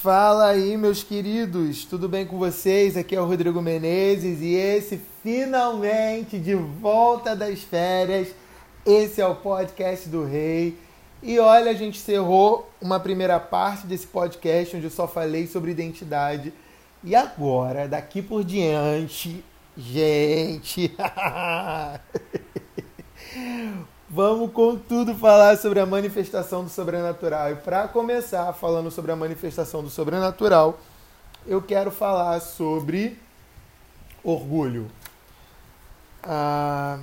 Fala aí, meus queridos, tudo bem com vocês? Aqui é o Rodrigo Menezes e esse finalmente de volta das férias. Esse é o podcast do Rei. E olha, a gente encerrou uma primeira parte desse podcast onde eu só falei sobre identidade. E agora, daqui por diante, gente, Vamos, contudo, falar sobre a manifestação do sobrenatural. E para começar falando sobre a manifestação do sobrenatural, eu quero falar sobre orgulho. Ah,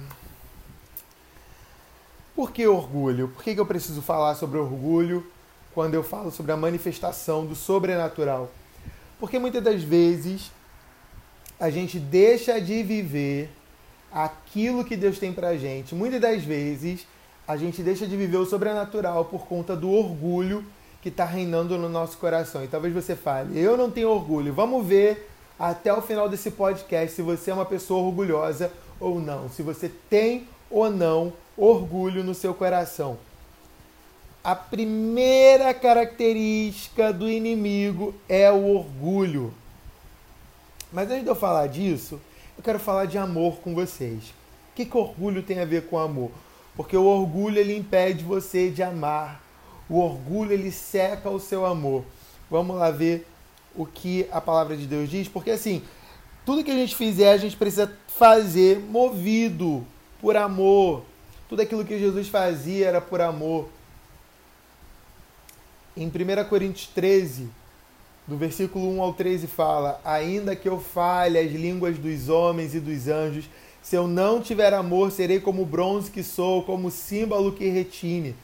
por que orgulho? Por que, que eu preciso falar sobre orgulho quando eu falo sobre a manifestação do sobrenatural? Porque muitas das vezes a gente deixa de viver aquilo que Deus tem pra gente. Muitas das vezes a gente deixa de viver o sobrenatural por conta do orgulho que está reinando no nosso coração. E talvez você fale, eu não tenho orgulho. Vamos ver até o final desse podcast se você é uma pessoa orgulhosa ou não. Se você tem ou não orgulho no seu coração. A primeira característica do inimigo é o orgulho. Mas antes de eu falar disso, eu quero falar de amor com vocês. O que, que orgulho tem a ver com amor? Porque o orgulho ele impede você de amar. O orgulho ele seca o seu amor. Vamos lá ver o que a palavra de Deus diz, porque assim, tudo que a gente fizer, a gente precisa fazer movido por amor. Tudo aquilo que Jesus fazia era por amor. Em 1 Coríntios 13, do versículo 1 ao 13 fala: Ainda que eu fale as línguas dos homens e dos anjos, se eu não tiver amor, serei como o bronze que sou, como o símbolo que retine.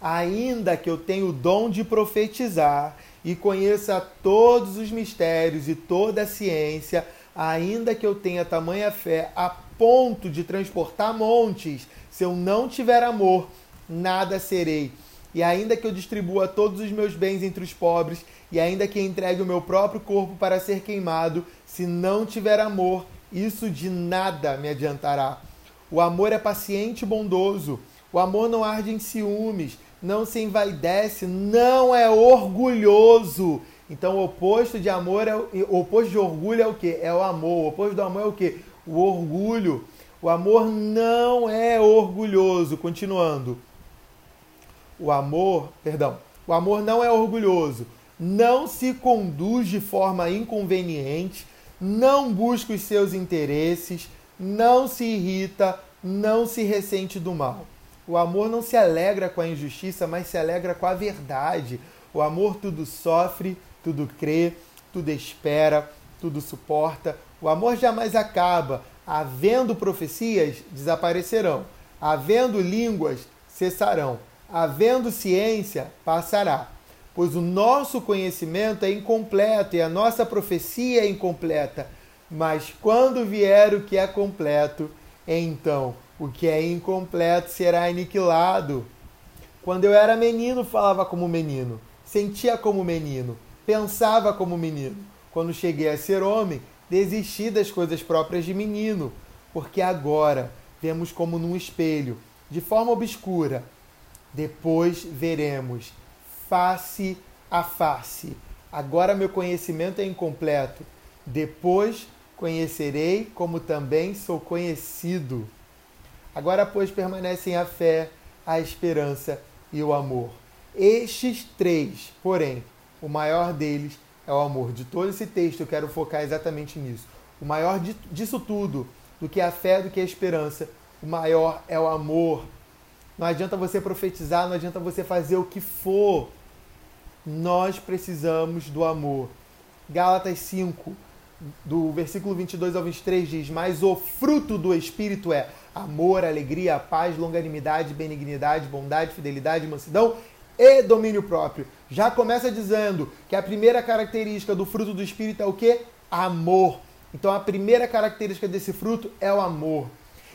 Ainda que eu tenha o dom de profetizar e conheça todos os mistérios e toda a ciência, ainda que eu tenha tamanha fé a ponto de transportar montes, se eu não tiver amor, nada serei. E ainda que eu distribua todos os meus bens entre os pobres, e ainda que entregue o meu próprio corpo para ser queimado, se não tiver amor, isso de nada me adiantará. O amor é paciente e bondoso. O amor não arde em ciúmes, não se envaidece, não é orgulhoso. Então o oposto de amor é o oposto de orgulho é o que? É o amor. O oposto do amor é o que? O orgulho. O amor não é orgulhoso. Continuando. O amor, perdão. O amor não é orgulhoso não se conduz de forma inconveniente, não busca os seus interesses, não se irrita, não se ressente do mal. O amor não se alegra com a injustiça, mas se alegra com a verdade. O amor tudo sofre, tudo crê, tudo espera, tudo suporta. O amor jamais acaba. Havendo profecias, desaparecerão. Havendo línguas, cessarão. Havendo ciência, passará pois o nosso conhecimento é incompleto e a nossa profecia é incompleta. Mas quando vier o que é completo, então o que é incompleto será aniquilado. Quando eu era menino, falava como menino, sentia como menino, pensava como menino. Quando cheguei a ser homem, desisti das coisas próprias de menino, porque agora vemos como num espelho, de forma obscura. Depois veremos face a face. Agora meu conhecimento é incompleto. Depois conhecerei como também sou conhecido. Agora, pois, permanecem a fé, a esperança e o amor. Estes três, porém, o maior deles é o amor. De todo esse texto, eu quero focar exatamente nisso. O maior disso tudo, do que a fé, do que a esperança, o maior é o amor. Não adianta você profetizar, não adianta você fazer o que for nós precisamos do amor. Gálatas 5, do versículo 22 ao 23 diz: Mas o fruto do Espírito é amor, alegria, paz, longanimidade, benignidade, bondade, fidelidade, mansidão e domínio próprio. Já começa dizendo que a primeira característica do fruto do Espírito é o que? Amor. Então a primeira característica desse fruto é o amor.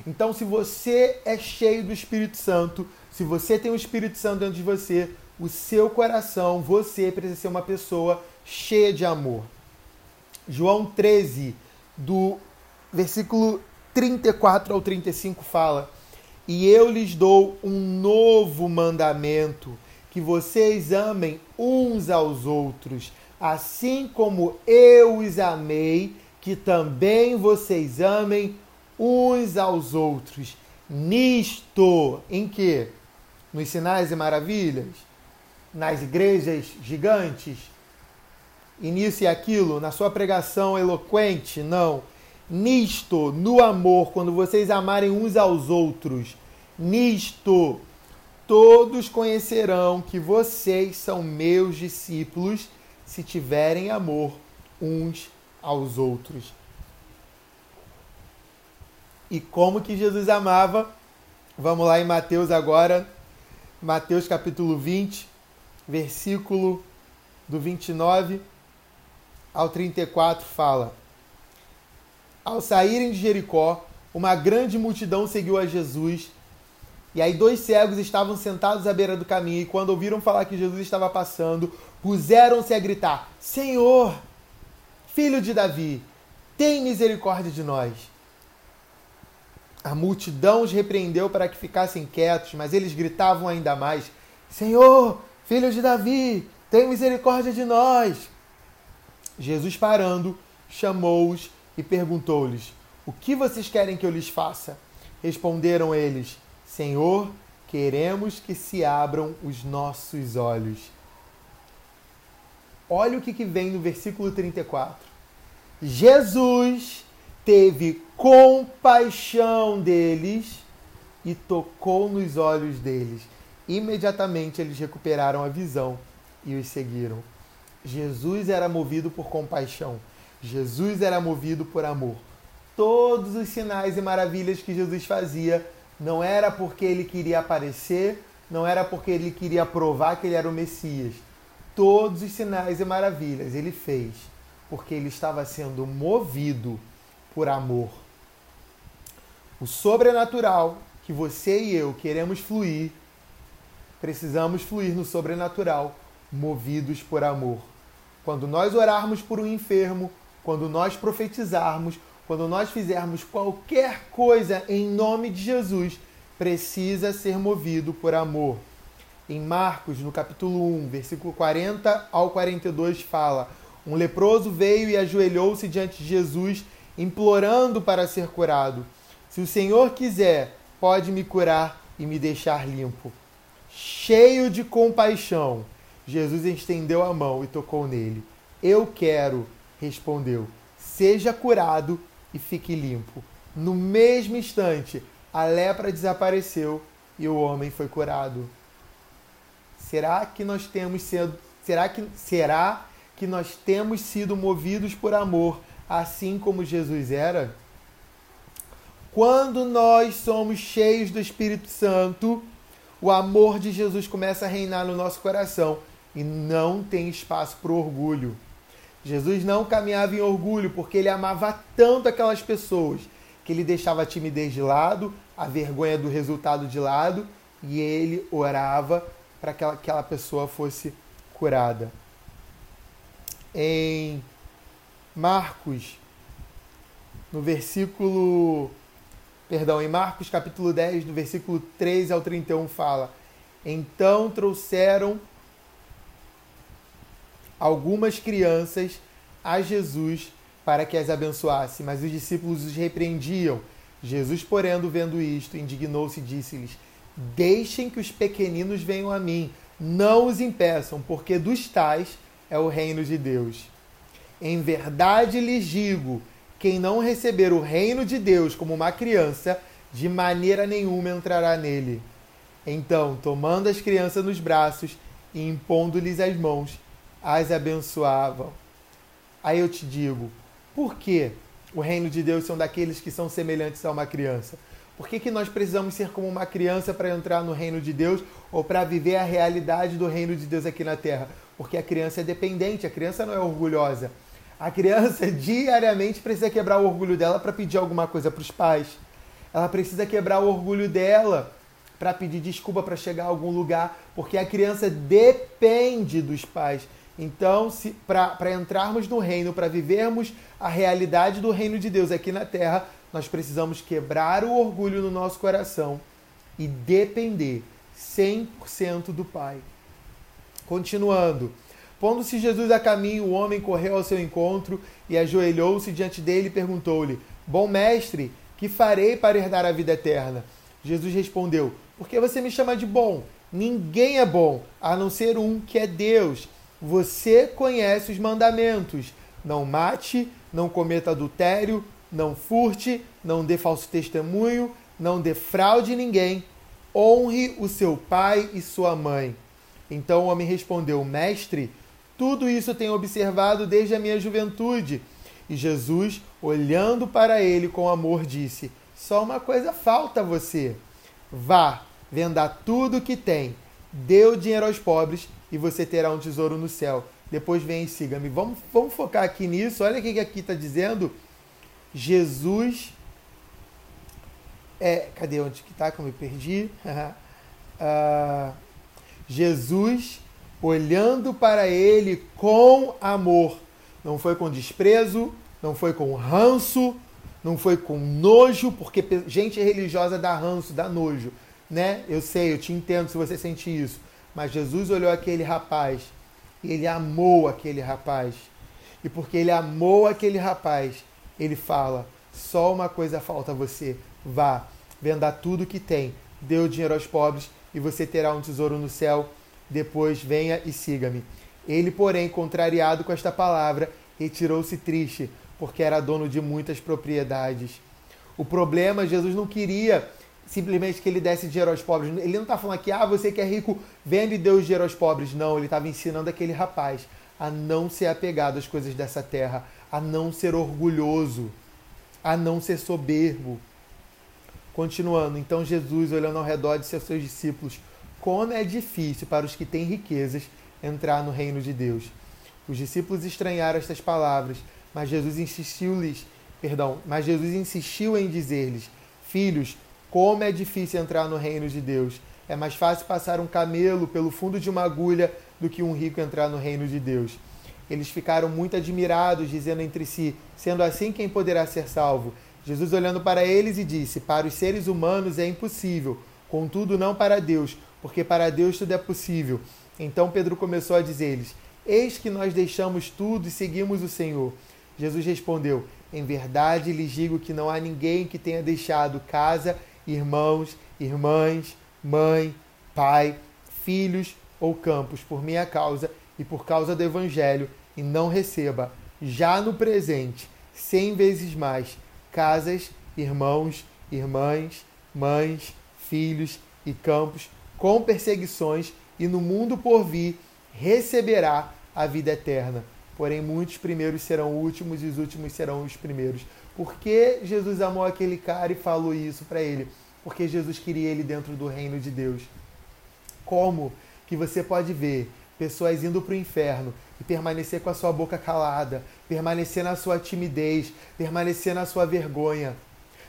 Então, se você é cheio do Espírito Santo, se você tem o Espírito Santo dentro de você, o seu coração, você precisa ser uma pessoa cheia de amor. João 13, do versículo 34 ao 35 fala: E eu lhes dou um novo mandamento, que vocês amem uns aos outros, assim como eu os amei, que também vocês amem uns aos outros. Nisto, em que? Nos sinais e maravilhas? Nas igrejas gigantes? E nisso e aquilo? Na sua pregação eloquente? Não. Nisto, no amor, quando vocês amarem uns aos outros. Nisto, todos conhecerão que vocês são meus discípulos se tiverem amor uns aos outros. E como que Jesus amava? Vamos lá em Mateus agora, Mateus capítulo 20, versículo do 29 ao 34 fala: Ao saírem de Jericó, uma grande multidão seguiu a Jesus. E aí dois cegos estavam sentados à beira do caminho e quando ouviram falar que Jesus estava passando, puseram-se a gritar: Senhor, filho de Davi, tem misericórdia de nós. A multidão os repreendeu para que ficassem quietos, mas eles gritavam ainda mais: Senhor, filho de Davi, tem misericórdia de nós. Jesus, parando, chamou-os e perguntou-lhes: O que vocês querem que eu lhes faça? Responderam eles: Senhor, queremos que se abram os nossos olhos. Olha o que, que vem no versículo 34. Jesus teve compaixão deles e tocou nos olhos deles. Imediatamente eles recuperaram a visão e os seguiram. Jesus era movido por compaixão. Jesus era movido por amor. Todos os sinais e maravilhas que Jesus fazia não era porque ele queria aparecer, não era porque ele queria provar que ele era o Messias todos os sinais e maravilhas ele fez porque ele estava sendo movido por amor. O sobrenatural que você e eu queremos fluir, precisamos fluir no sobrenatural, movidos por amor. Quando nós orarmos por um enfermo, quando nós profetizarmos, quando nós fizermos qualquer coisa em nome de Jesus, precisa ser movido por amor em Marcos, no capítulo 1, versículo 40 ao 42, fala: Um leproso veio e ajoelhou-se diante de Jesus, implorando para ser curado. Se o Senhor quiser, pode me curar e me deixar limpo. Cheio de compaixão, Jesus estendeu a mão e tocou nele. Eu quero, respondeu. Seja curado e fique limpo. No mesmo instante, a lepra desapareceu e o homem foi curado. Será que nós temos sido, será que será que nós temos sido movidos por amor, assim como Jesus era? Quando nós somos cheios do Espírito Santo, o amor de Jesus começa a reinar no nosso coração e não tem espaço para o orgulho. Jesus não caminhava em orgulho porque ele amava tanto aquelas pessoas que ele deixava a timidez de lado, a vergonha do resultado de lado e ele orava para que aquela pessoa fosse curada. Em Marcos, no versículo. Perdão, em Marcos capítulo 10, do versículo 3 ao 31, fala: Então trouxeram algumas crianças a Jesus para que as abençoasse, mas os discípulos os repreendiam. Jesus, porém, vendo isto, indignou-se e disse-lhes: Deixem que os pequeninos venham a mim, não os impeçam, porque dos tais é o reino de Deus. Em verdade lhes digo: quem não receber o reino de Deus como uma criança, de maneira nenhuma entrará nele. Então, tomando as crianças nos braços e impondo-lhes as mãos, as abençoavam. Aí eu te digo: por que o reino de Deus são daqueles que são semelhantes a uma criança? Por que, que nós precisamos ser como uma criança para entrar no reino de Deus ou para viver a realidade do reino de Deus aqui na terra? Porque a criança é dependente, a criança não é orgulhosa. A criança diariamente precisa quebrar o orgulho dela para pedir alguma coisa para os pais. Ela precisa quebrar o orgulho dela para pedir desculpa para chegar a algum lugar, porque a criança depende dos pais. Então, para entrarmos no reino, para vivermos a realidade do reino de Deus aqui na terra, nós precisamos quebrar o orgulho no nosso coração e depender 100% do Pai. Continuando, Pondo-se Jesus a caminho, o homem correu ao seu encontro e ajoelhou-se diante dele e perguntou-lhe: Bom mestre, que farei para herdar a vida eterna? Jesus respondeu: Por que você me chama de bom? Ninguém é bom, a não ser um que é Deus. Você conhece os mandamentos: não mate, não cometa adultério, não furte, não dê falso testemunho, não defraude ninguém, honre o seu pai e sua mãe. Então o homem respondeu: Mestre, tudo isso tenho observado desde a minha juventude. E Jesus, olhando para ele com amor, disse: Só uma coisa falta a você. Vá, venda tudo o que tem, dê o dinheiro aos pobres e você terá um tesouro no céu. Depois vem e siga-me. Vamos, vamos focar aqui nisso. Olha o que aqui está dizendo. Jesus. É, cadê onde que está que eu me perdi? uh, Jesus olhando para ele com amor. Não foi com desprezo, não foi com ranço, não foi com nojo, porque gente religiosa dá ranço, dá nojo, né? Eu sei, eu te entendo se você sente isso. Mas Jesus olhou aquele rapaz e ele amou aquele rapaz. E porque ele amou aquele rapaz, ele fala: só uma coisa falta a você. Vá, venda tudo que tem, dê o dinheiro aos pobres e você terá um tesouro no céu depois venha e siga-me. Ele, porém, contrariado com esta palavra, retirou-se triste, porque era dono de muitas propriedades. O problema, Jesus não queria simplesmente que ele desse dinheiro aos pobres. Ele não está falando aqui, ah, você que é rico, vende o dinheiro aos pobres. Não, ele estava ensinando aquele rapaz a não ser apegado às coisas dessa terra, a não ser orgulhoso, a não ser soberbo. Continuando, então Jesus, olhando ao redor de seus discípulos, como é difícil para os que têm riquezas entrar no reino de Deus. Os discípulos estranharam estas palavras, mas Jesus insistiu-lhes, perdão, mas Jesus insistiu em dizer-lhes: Filhos, como é difícil entrar no reino de Deus. É mais fácil passar um camelo pelo fundo de uma agulha do que um rico entrar no reino de Deus. Eles ficaram muito admirados, dizendo entre si: Sendo assim, quem poderá ser salvo? Jesus olhando para eles e disse: Para os seres humanos é impossível, contudo não para Deus, porque para Deus tudo é possível. Então Pedro começou a dizer-lhes: Eis que nós deixamos tudo e seguimos o Senhor. Jesus respondeu: Em verdade lhes digo que não há ninguém que tenha deixado casa, irmãos, irmãs, mãe, pai, filhos ou campos por minha causa e por causa do Evangelho, e não receba, já no presente, cem vezes mais, casas, irmãos, irmãs, mães, filhos e campos com perseguições, e no mundo por vir receberá a vida eterna. Porém, muitos primeiros serão últimos e os últimos serão os primeiros. Por que Jesus amou aquele cara e falou isso para ele? Porque Jesus queria ele dentro do reino de Deus. Como que você pode ver pessoas indo para o inferno e permanecer com a sua boca calada, permanecer na sua timidez, permanecer na sua vergonha,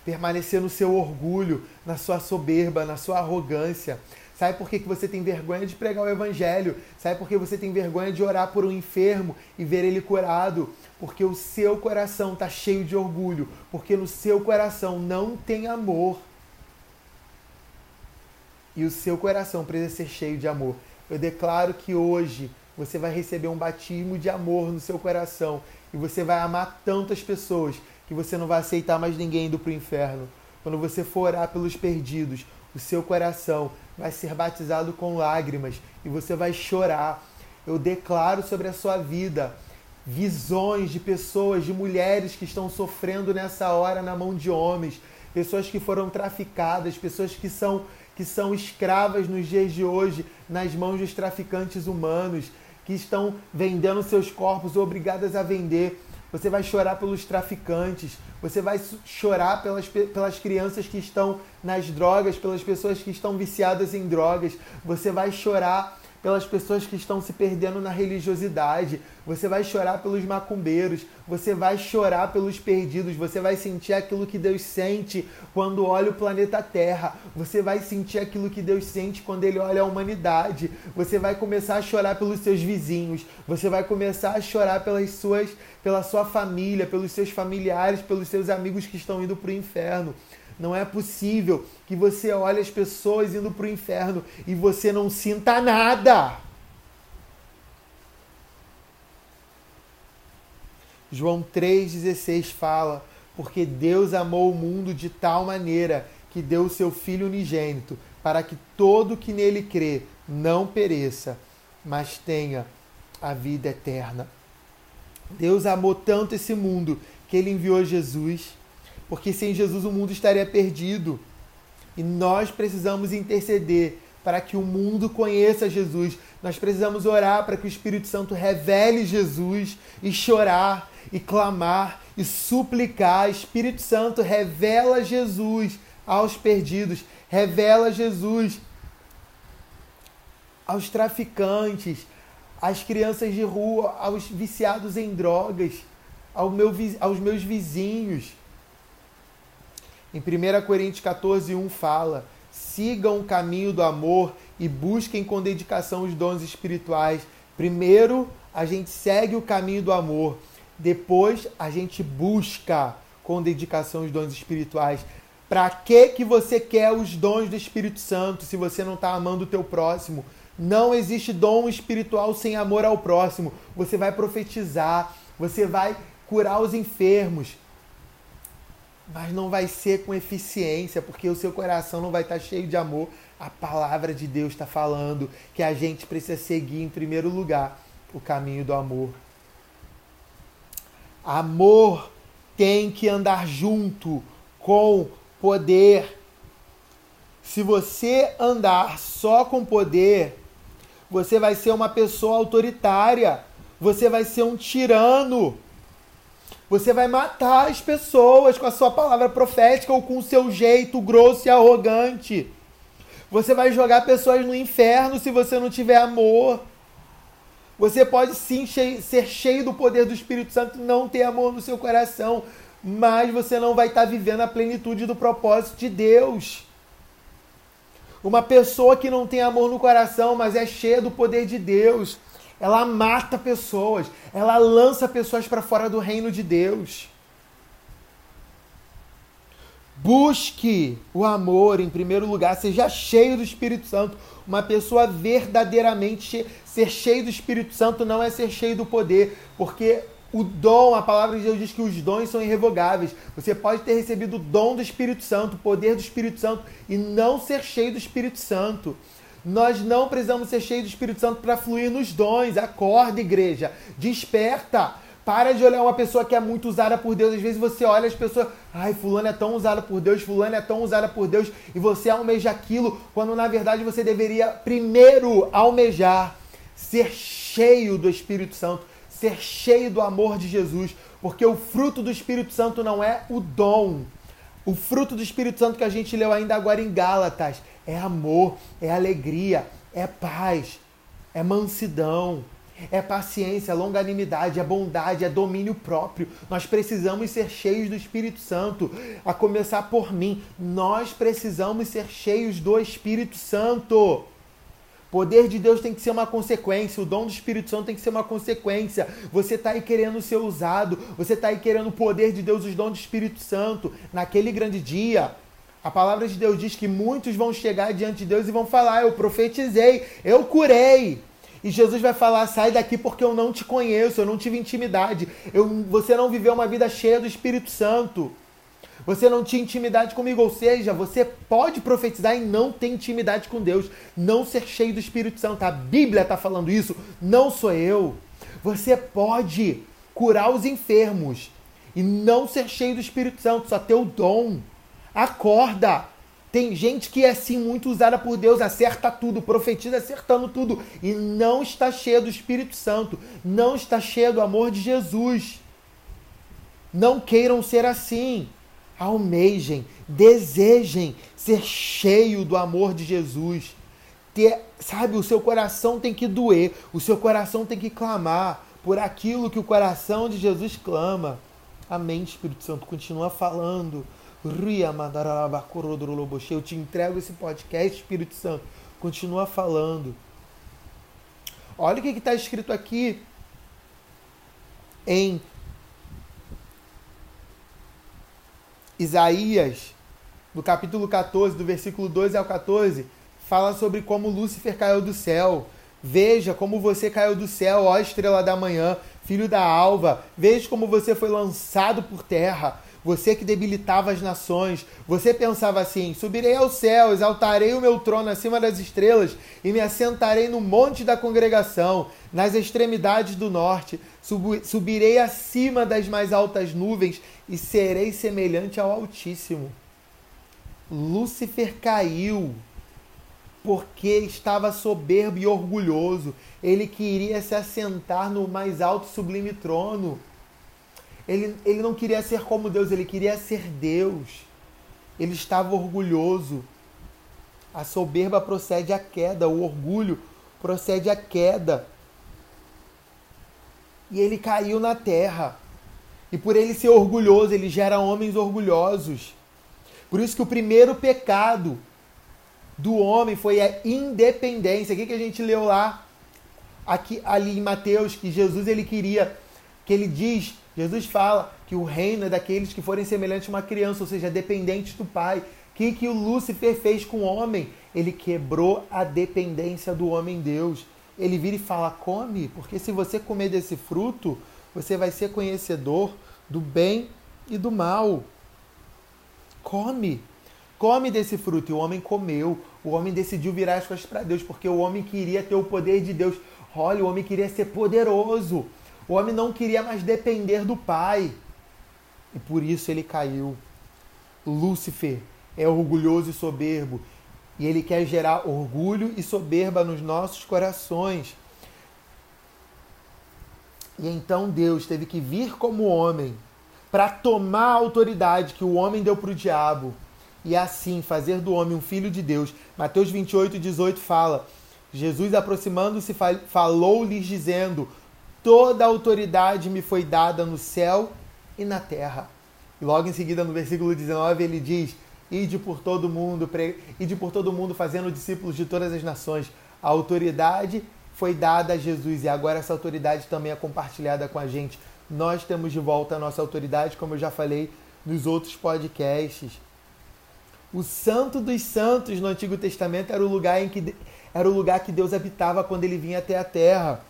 permanecer no seu orgulho, na sua soberba, na sua arrogância, Sabe por que, que você tem vergonha de pregar o evangelho? Sabe por que você tem vergonha de orar por um enfermo e ver ele curado? Porque o seu coração está cheio de orgulho, porque no seu coração não tem amor. E o seu coração precisa ser cheio de amor. Eu declaro que hoje você vai receber um batismo de amor no seu coração e você vai amar tantas pessoas que você não vai aceitar mais ninguém indo para o inferno. Quando você for orar pelos perdidos, o seu coração vai ser batizado com lágrimas e você vai chorar. Eu declaro sobre a sua vida visões de pessoas, de mulheres que estão sofrendo nessa hora na mão de homens, pessoas que foram traficadas, pessoas que são que são escravas nos dias de hoje nas mãos dos traficantes humanos, que estão vendendo seus corpos obrigadas a vender. Você vai chorar pelos traficantes, você vai chorar pelas, pelas crianças que estão nas drogas, pelas pessoas que estão viciadas em drogas. Você vai chorar pelas pessoas que estão se perdendo na religiosidade, você vai chorar pelos macumbeiros, você vai chorar pelos perdidos, você vai sentir aquilo que Deus sente quando olha o planeta Terra, você vai sentir aquilo que Deus sente quando ele olha a humanidade, você vai começar a chorar pelos seus vizinhos, você vai começar a chorar pelas suas, pela sua família, pelos seus familiares, pelos seus amigos que estão indo para o inferno. Não é possível que você olhe as pessoas indo para o inferno e você não sinta nada. João 3,16 fala: Porque Deus amou o mundo de tal maneira que deu o seu Filho unigênito, para que todo que nele crê não pereça, mas tenha a vida eterna. Deus amou tanto esse mundo que ele enviou Jesus, porque sem Jesus o mundo estaria perdido. E nós precisamos interceder para que o mundo conheça Jesus. Nós precisamos orar para que o Espírito Santo revele Jesus e chorar e clamar e suplicar. Espírito Santo revela Jesus aos perdidos, revela Jesus aos traficantes, às crianças de rua, aos viciados em drogas, ao meu, aos meus vizinhos. Em 1 Coríntios 14, 1 fala: sigam o caminho do amor e busquem com dedicação os dons espirituais. Primeiro, a gente segue o caminho do amor. Depois, a gente busca com dedicação os dons espirituais. Para que que você quer os dons do Espírito Santo se você não está amando o teu próximo? Não existe dom espiritual sem amor ao próximo. Você vai profetizar, você vai curar os enfermos, mas não vai ser com eficiência, porque o seu coração não vai estar cheio de amor. A palavra de Deus está falando que a gente precisa seguir em primeiro lugar o caminho do amor. Amor tem que andar junto com poder. Se você andar só com poder, você vai ser uma pessoa autoritária, você vai ser um tirano. Você vai matar as pessoas com a sua palavra profética ou com o seu jeito grosso e arrogante. Você vai jogar pessoas no inferno se você não tiver amor. Você pode sim ser cheio do poder do Espírito Santo e não ter amor no seu coração, mas você não vai estar vivendo a plenitude do propósito de Deus. Uma pessoa que não tem amor no coração, mas é cheia do poder de Deus, ela mata pessoas, ela lança pessoas para fora do reino de Deus. Busque o amor em primeiro lugar, seja cheio do Espírito Santo. Uma pessoa verdadeiramente ser cheio do Espírito Santo não é ser cheio do poder, porque o dom, a palavra de Deus diz que os dons são irrevogáveis. Você pode ter recebido o dom do Espírito Santo, o poder do Espírito Santo e não ser cheio do Espírito Santo. Nós não precisamos ser cheios do Espírito Santo para fluir nos dons. Acorda, igreja. Desperta. Para de olhar uma pessoa que é muito usada por Deus. Às vezes você olha as pessoas, ai, fulano é tão usada por Deus, fulano é tão usada por Deus, e você almeja aquilo, quando na verdade você deveria primeiro almejar ser cheio do Espírito Santo, ser cheio do amor de Jesus, porque o fruto do Espírito Santo não é o dom. O fruto do Espírito Santo que a gente leu ainda agora em Gálatas é amor, é alegria, é paz, é mansidão, é paciência, é longanimidade, é bondade, é domínio próprio. Nós precisamos ser cheios do Espírito Santo, a começar por mim. Nós precisamos ser cheios do Espírito Santo. Poder de Deus tem que ser uma consequência, o dom do Espírito Santo tem que ser uma consequência. Você está aí querendo ser usado, você está aí querendo o poder de Deus, os dons do Espírito Santo. Naquele grande dia, a palavra de Deus diz que muitos vão chegar diante de Deus e vão falar: Eu profetizei, eu curei. E Jesus vai falar: sai daqui porque eu não te conheço, eu não tive intimidade. Eu, você não viveu uma vida cheia do Espírito Santo. Você não tinha intimidade comigo, ou seja, você pode profetizar e não ter intimidade com Deus, não ser cheio do Espírito Santo. A Bíblia está falando isso, não sou eu. Você pode curar os enfermos e não ser cheio do Espírito Santo, só ter o dom. Acorda! Tem gente que é sim muito usada por Deus, acerta tudo, profetiza acertando tudo e não está cheia do Espírito Santo, não está cheia do amor de Jesus. Não queiram ser assim almejem, desejem ser cheio do amor de Jesus. Ter, sabe, o seu coração tem que doer, o seu coração tem que clamar por aquilo que o coração de Jesus clama. Amém, Espírito Santo. Continua falando. Eu te entrego esse podcast, Espírito Santo. Continua falando. Olha o que está escrito aqui em Isaías, no capítulo 14, do versículo 12 ao 14, fala sobre como Lúcifer caiu do céu. Veja como você caiu do céu, ó estrela da manhã. filho da alva, veja como você foi lançado por terra. Você que debilitava as nações, você pensava assim: subirei ao céu, exaltarei o meu trono acima das estrelas e me assentarei no monte da congregação, nas extremidades do norte. Subirei acima das mais altas nuvens e serei semelhante ao Altíssimo. Lúcifer caiu porque estava soberbo e orgulhoso. Ele queria se assentar no mais alto sublime trono. Ele, ele não queria ser como Deus, ele queria ser Deus. Ele estava orgulhoso. A soberba procede à queda, o orgulho procede à queda. E ele caiu na terra. E por ele ser orgulhoso, ele gera homens orgulhosos. Por isso que o primeiro pecado do homem foi a independência. O que, que a gente leu lá? Aqui, ali em Mateus, que Jesus ele queria, que ele diz, Jesus fala que o reino é daqueles que forem semelhantes a uma criança, ou seja, dependentes do Pai. O que, que o Lúcifer fez com o homem? Ele quebrou a dependência do homem Deus. Ele vira e fala: come, porque se você comer desse fruto, você vai ser conhecedor do bem e do mal. Come. Come desse fruto. E o homem comeu. O homem decidiu virar as costas para Deus, porque o homem queria ter o poder de Deus. Olha, o homem queria ser poderoso. O homem não queria mais depender do Pai. E por isso ele caiu. Lúcifer é orgulhoso e soberbo. E ele quer gerar orgulho e soberba nos nossos corações. E então Deus teve que vir como homem para tomar a autoridade que o homem deu para o diabo e assim fazer do homem um filho de Deus. Mateus 28, 18 fala: Jesus aproximando-se falou-lhes dizendo: Toda a autoridade me foi dada no céu e na terra. E logo em seguida, no versículo 19, ele diz: Ide por todo mundo, pre... ide por todo mundo fazendo discípulos de todas as nações. A autoridade foi dada a Jesus e agora essa autoridade também é compartilhada com a gente. Nós temos de volta a nossa autoridade, como eu já falei nos outros podcasts. O Santo dos Santos no Antigo Testamento era o lugar em que era o lugar que Deus habitava quando ele vinha até a terra.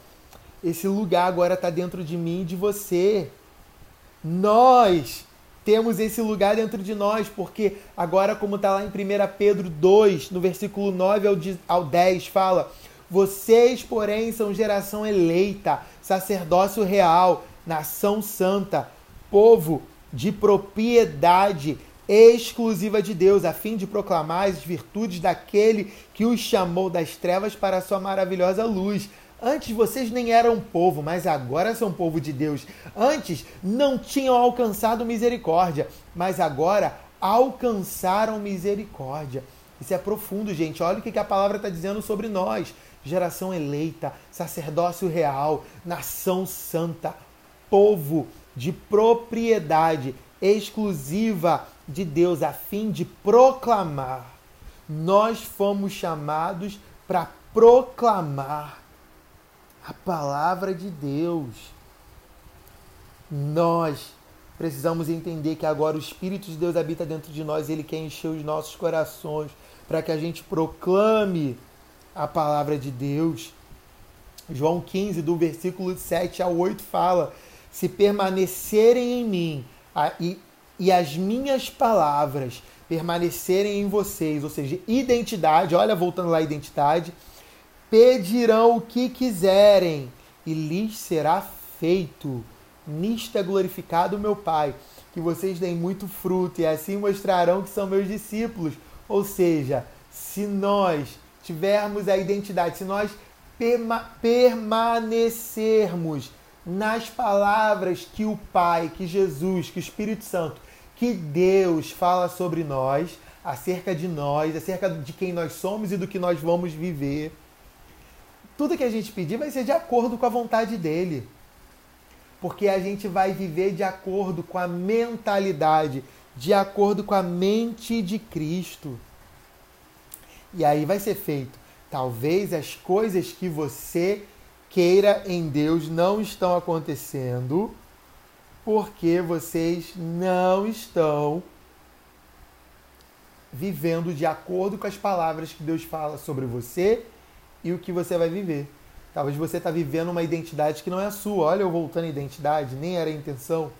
Esse lugar agora está dentro de mim e de você. Nós temos esse lugar dentro de nós, porque agora, como está lá em 1 Pedro 2, no versículo 9 ao 10, fala: Vocês, porém, são geração eleita, sacerdócio real, nação santa, povo de propriedade exclusiva de Deus, a fim de proclamar as virtudes daquele que os chamou das trevas para a sua maravilhosa luz. Antes vocês nem eram povo, mas agora são povo de Deus. Antes não tinham alcançado misericórdia, mas agora alcançaram misericórdia. Isso é profundo, gente. Olha o que a palavra está dizendo sobre nós: geração eleita, sacerdócio real, nação santa, povo de propriedade exclusiva de Deus a fim de proclamar. Nós fomos chamados para proclamar a palavra de Deus. Nós precisamos entender que agora o Espírito de Deus habita dentro de nós ele quer encher os nossos corações para que a gente proclame a palavra de Deus. João 15, do versículo 7 ao 8, fala: Se permanecerem em mim e e as minhas palavras permanecerem em vocês, ou seja, identidade, olha, voltando lá, identidade, pedirão o que quiserem e lhes será feito. Nisto é glorificado meu Pai, que vocês deem muito fruto e assim mostrarão que são meus discípulos. Ou seja, se nós tivermos a identidade, se nós permanecermos nas palavras que o Pai, que Jesus, que o Espírito Santo que Deus fala sobre nós, acerca de nós, acerca de quem nós somos e do que nós vamos viver. Tudo que a gente pedir vai ser de acordo com a vontade dele. Porque a gente vai viver de acordo com a mentalidade, de acordo com a mente de Cristo. E aí vai ser feito. Talvez as coisas que você queira em Deus não estão acontecendo porque vocês não estão vivendo de acordo com as palavras que Deus fala sobre você e o que você vai viver. Talvez você está vivendo uma identidade que não é a sua. Olha eu voltando à identidade, nem era a intenção.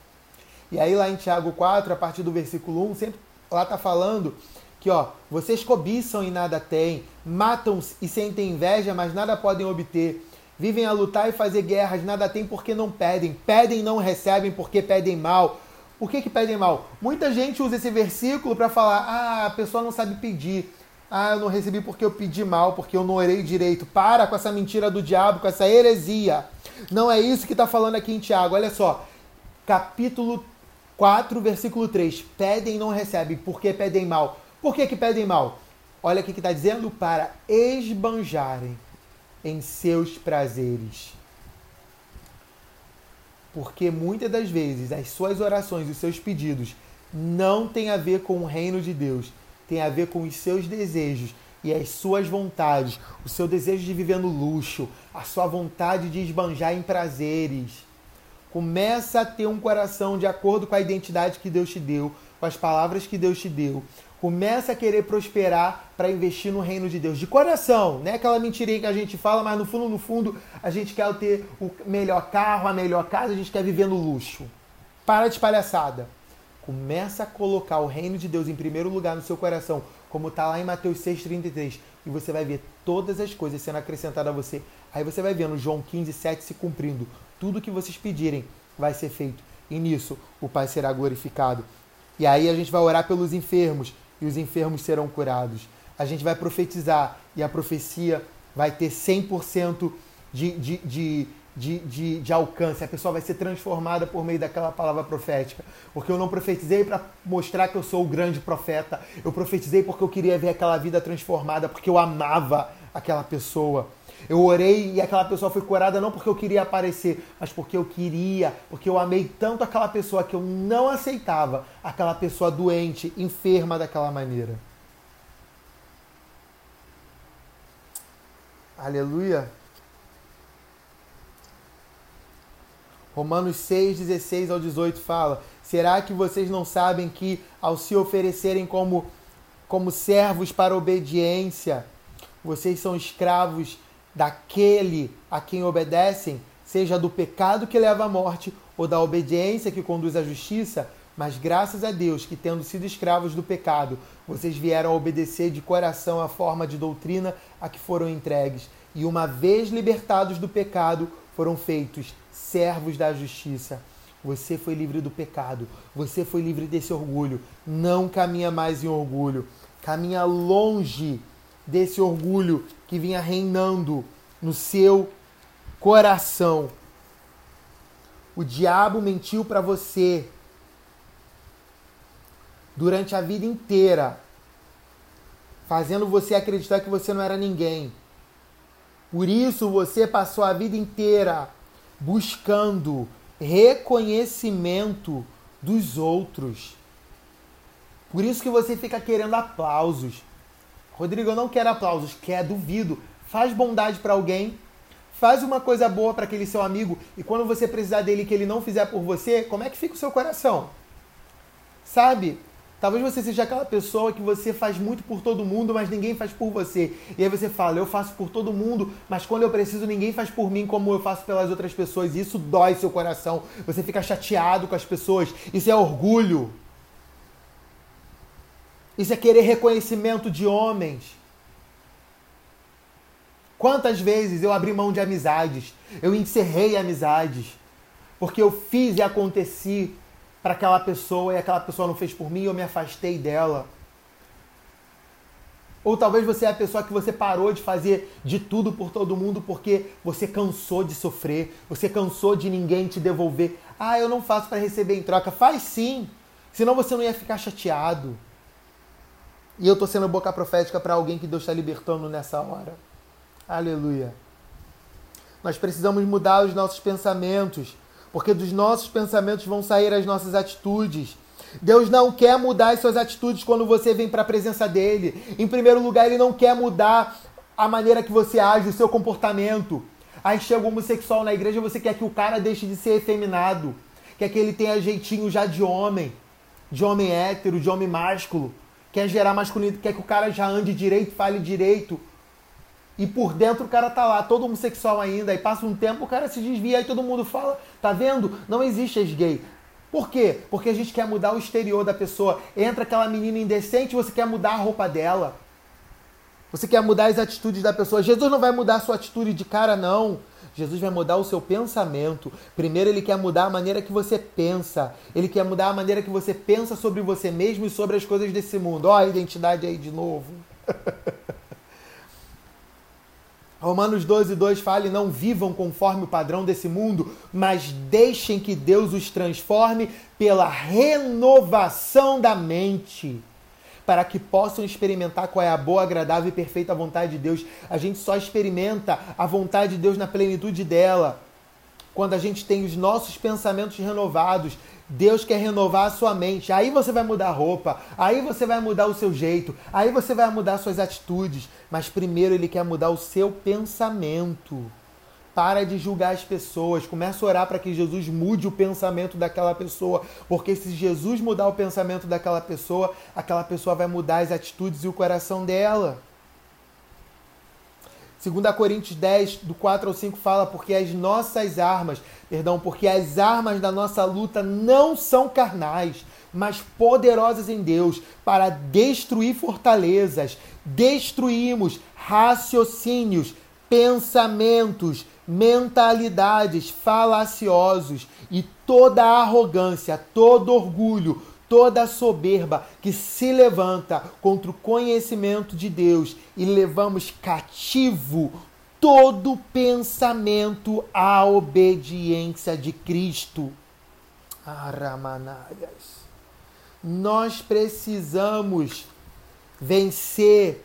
E aí lá em Tiago 4, a partir do versículo 1, sempre lá está falando que ó, vocês cobiçam e nada têm, matam e sentem inveja, mas nada podem obter. Vivem a lutar e fazer guerras, nada têm porque não pedem. Pedem e não recebem porque pedem mal. Por que, que pedem mal? Muita gente usa esse versículo para falar: ah, a pessoa não sabe pedir. Ah, eu não recebi porque eu pedi mal, porque eu não orei direito. Para com essa mentira do diabo, com essa heresia. Não é isso que está falando aqui em Tiago. Olha só, capítulo 4, versículo 3. Pedem e não recebem, porque pedem mal. Por que, que pedem mal? Olha o que está dizendo: para esbanjarem em seus prazeres. Porque muitas das vezes as suas orações, os seus pedidos não têm a ver com o reino de Deus, tem a ver com os seus desejos e as suas vontades, o seu desejo de viver no luxo, a sua vontade de esbanjar em prazeres. Começa a ter um coração de acordo com a identidade que Deus te deu, com as palavras que Deus te deu. Começa a querer prosperar para investir no reino de Deus. De coração, não é aquela mentirinha que a gente fala, mas no fundo, no fundo, a gente quer ter o melhor carro, a melhor casa, a gente quer viver no luxo. Para de palhaçada. Começa a colocar o reino de Deus em primeiro lugar no seu coração, como está lá em Mateus 6,33. E você vai ver todas as coisas sendo acrescentadas a você. Aí você vai vendo João 15, 7 se cumprindo. Tudo que vocês pedirem vai ser feito. E nisso o Pai será glorificado. E aí a gente vai orar pelos enfermos e os enfermos serão curados. A gente vai profetizar e a profecia vai ter 100% de, de, de, de, de, de alcance, a pessoa vai ser transformada por meio daquela palavra profética. Porque eu não profetizei para mostrar que eu sou o grande profeta, eu profetizei porque eu queria ver aquela vida transformada, porque eu amava aquela pessoa. Eu orei e aquela pessoa foi curada não porque eu queria aparecer, mas porque eu queria, porque eu amei tanto aquela pessoa que eu não aceitava aquela pessoa doente, enferma daquela maneira. Aleluia. Romanos 6, 16 ao 18 fala: Será que vocês não sabem que, ao se oferecerem como, como servos para obediência, vocês são escravos daquele a quem obedecem, seja do pecado que leva à morte ou da obediência que conduz à justiça? Mas graças a Deus que, tendo sido escravos do pecado, vocês vieram a obedecer de coração a forma de doutrina a que foram entregues. E uma vez libertados do pecado, foram feitos servos da justiça. Você foi livre do pecado, você foi livre desse orgulho. Não caminha mais em orgulho, caminha longe desse orgulho que vinha reinando no seu coração. O diabo mentiu para você durante a vida inteira, fazendo você acreditar que você não era ninguém. Por isso você passou a vida inteira buscando reconhecimento dos outros. Por isso que você fica querendo aplausos. Rodrigo, eu não quero aplausos, quer duvido. Faz bondade para alguém, faz uma coisa boa para aquele seu amigo e quando você precisar dele que ele não fizer por você, como é que fica o seu coração? Sabe? Talvez você seja aquela pessoa que você faz muito por todo mundo, mas ninguém faz por você. E aí você fala, eu faço por todo mundo, mas quando eu preciso, ninguém faz por mim como eu faço pelas outras pessoas. E isso dói seu coração. Você fica chateado com as pessoas. Isso é orgulho. Isso é querer reconhecimento de homens. Quantas vezes eu abri mão de amizades, eu encerrei amizades, porque eu fiz e aconteci para aquela pessoa e aquela pessoa não fez por mim, eu me afastei dela. Ou talvez você é a pessoa que você parou de fazer de tudo por todo mundo porque você cansou de sofrer, você cansou de ninguém te devolver. Ah, eu não faço para receber em troca. Faz sim, senão você não ia ficar chateado. E eu estou sendo boca profética para alguém que Deus está libertando nessa hora. Aleluia. Nós precisamos mudar os nossos pensamentos porque dos nossos pensamentos vão sair as nossas atitudes. Deus não quer mudar as suas atitudes quando você vem para a presença dele. Em primeiro lugar, ele não quer mudar a maneira que você age, o seu comportamento. Aí chega um homossexual na igreja, você quer que o cara deixe de ser efeminado, quer que ele tenha jeitinho já de homem, de homem hétero, de homem másculo, quer gerar masculinidade, quer que o cara já ande direito, fale direito. E por dentro o cara tá lá, todo homossexual ainda, aí passa um tempo, o cara se desvia, aí todo mundo fala, tá vendo? Não existe ex-gay. Por quê? Porque a gente quer mudar o exterior da pessoa. Entra aquela menina indecente, você quer mudar a roupa dela. Você quer mudar as atitudes da pessoa. Jesus não vai mudar a sua atitude de cara, não. Jesus vai mudar o seu pensamento. Primeiro, ele quer mudar a maneira que você pensa. Ele quer mudar a maneira que você pensa sobre você mesmo e sobre as coisas desse mundo. Ó, a identidade aí de novo. Romanos 12, 2 fala: não vivam conforme o padrão desse mundo, mas deixem que Deus os transforme pela renovação da mente para que possam experimentar qual é a boa, agradável e perfeita vontade de Deus. A gente só experimenta a vontade de Deus na plenitude dela. Quando a gente tem os nossos pensamentos renovados, Deus quer renovar a sua mente. Aí você vai mudar a roupa, aí você vai mudar o seu jeito, aí você vai mudar suas atitudes. Mas primeiro ele quer mudar o seu pensamento. Para de julgar as pessoas. Começa a orar para que Jesus mude o pensamento daquela pessoa. Porque se Jesus mudar o pensamento daquela pessoa, aquela pessoa vai mudar as atitudes e o coração dela. 2 Coríntios 10, do 4 ao 5, fala: Porque as nossas armas, perdão, porque as armas da nossa luta não são carnais, mas poderosas em Deus para destruir fortalezas. Destruímos raciocínios, pensamentos, mentalidades falaciosos e toda arrogância, todo orgulho, toda soberba que se levanta contra o conhecimento de Deus e levamos cativo todo pensamento à obediência de Cristo. Aramanalhas. Nós precisamos vencer